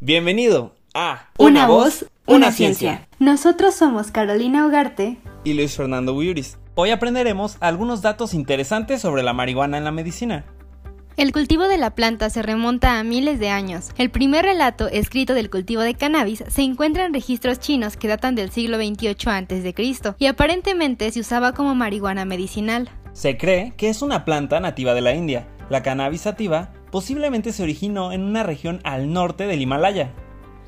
Bienvenido a Una, voz, una, ciencia. Nosotros somos Carolina Ugarte y Luis Fernando Buyuris. Hoy aprenderemos algunos datos interesantes sobre la marihuana en la medicina. El cultivo de la planta se remonta a miles de años. El primer relato escrito del cultivo de cannabis se encuentra en registros chinos que datan del siglo XXVIII a.C. y aparentemente se usaba como marihuana medicinal. Se cree que es una planta nativa de la India. La cannabis sativa posiblemente se originó en una región al norte del Himalaya.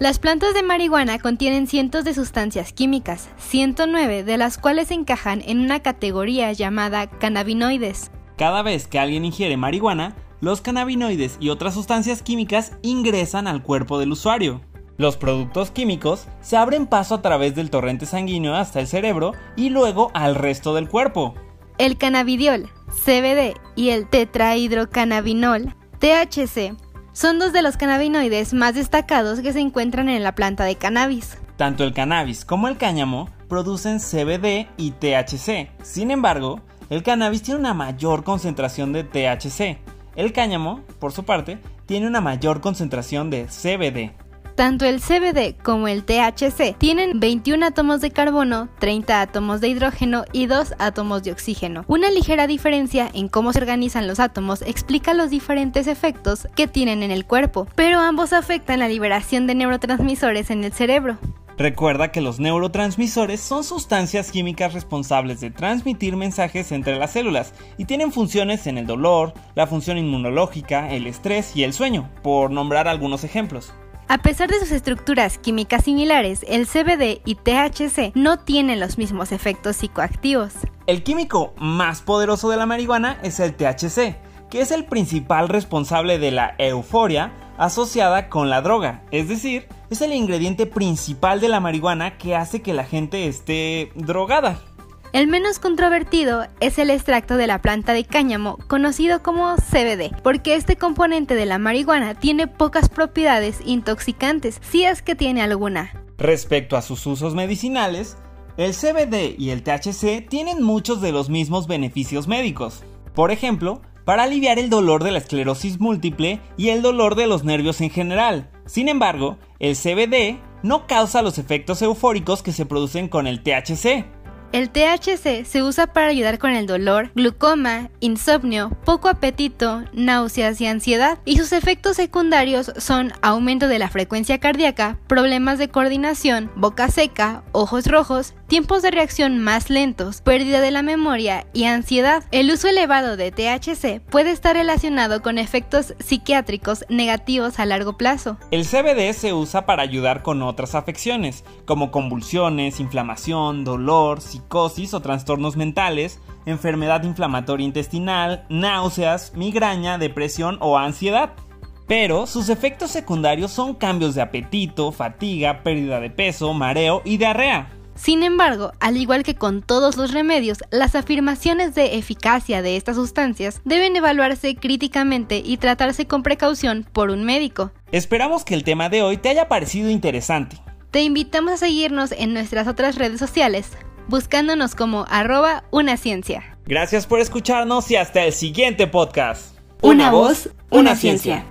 Las plantas de marihuana contienen cientos de sustancias químicas, 109 de las cuales encajan en una categoría llamada cannabinoides. Cada vez que alguien ingiere marihuana, los cannabinoides y otras sustancias químicas ingresan al cuerpo del usuario. Los productos químicos se abren paso a través del torrente sanguíneo hasta el cerebro y luego al resto del cuerpo. El cannabidiol, CBD y el tetrahidrocannabinol THC son dos de los cannabinoides más destacados que se encuentran en la planta de cannabis. Tanto el cannabis como el cáñamo producen CBD y THC. Sin embargo, el cannabis tiene una mayor concentración de THC. El cáñamo, por su parte, tiene una mayor concentración de CBD. Tanto el CBD como el THC tienen 21 átomos de carbono, 30 átomos de hidrógeno y 2 átomos de oxígeno. Una ligera diferencia en cómo se organizan los átomos explica los diferentes efectos que tienen en el cuerpo, pero ambos afectan la liberación de neurotransmisores en el cerebro. Recuerda que los neurotransmisores son sustancias químicas responsables de transmitir mensajes entre las células y tienen funciones en el dolor, la función inmunológica, el estrés y el sueño, por nombrar algunos ejemplos. A pesar de sus estructuras químicas similares, el CBD y THC no tienen los mismos efectos psicoactivos. El químico más poderoso de la marihuana es el THC, que es el principal responsable de la euforia asociada con la droga, es decir, es el ingrediente principal de la marihuana que hace que la gente esté drogada. El menos controvertido es el extracto de la planta de cáñamo, conocido como CBD, porque este componente de la marihuana tiene pocas propiedades intoxicantes, si es que tiene alguna. Respecto a sus usos medicinales, el CBD y el THC tienen muchos de los mismos beneficios médicos. Por ejemplo, para aliviar el dolor de la esclerosis múltiple y el dolor de los nervios en general. Sin embargo, el CBD no causa los efectos eufóricos que se producen con el THC. El THC se usa para ayudar con el dolor, glucoma, insomnio, poco apetito, náuseas y ansiedad, y sus efectos secundarios son aumento de la frecuencia cardíaca, problemas de coordinación, boca seca, ojos rojos, tiempos de reacción más lentos, pérdida de la memoria y ansiedad. El uso elevado de THC puede estar relacionado con efectos psiquiátricos negativos a largo plazo. El CBD se usa para ayudar con otras afecciones, como convulsiones, inflamación, dolor, psicosis o trastornos mentales, enfermedad inflamatoria intestinal, náuseas, migraña, depresión o ansiedad. Pero sus efectos secundarios son cambios de apetito, fatiga, pérdida de peso, mareo y diarrea. Sin embargo, al igual que con todos los remedios, las afirmaciones de eficacia de estas sustancias deben evaluarse críticamente y tratarse con precaución por un médico. Esperamos que el tema de hoy te haya parecido interesante. Te invitamos a seguirnos en nuestras otras redes sociales, buscándonos como arroba una ciencia. Gracias por escucharnos y hasta el siguiente podcast. Una, voz, una, ciencia.